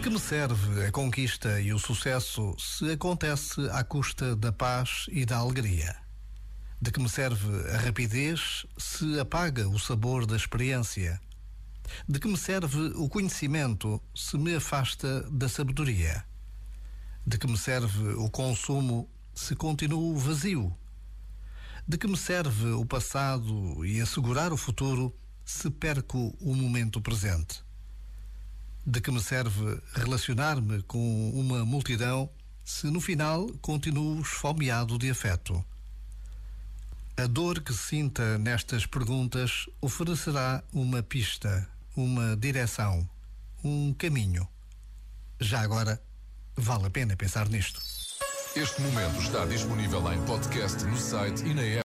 que me serve a conquista e o sucesso se acontece à custa da paz e da alegria? De que me serve a rapidez se apaga o sabor da experiência? De que me serve o conhecimento se me afasta da sabedoria? De que me serve o consumo se continuo vazio? De que me serve o passado e assegurar o futuro se perco o momento presente? De que me serve relacionar-me com uma multidão se no final continuo esfomeado de afeto? A dor que sinta nestas perguntas oferecerá uma pista, uma direção, um caminho. Já agora, vale a pena pensar nisto. Este momento está disponível em podcast no site e na app.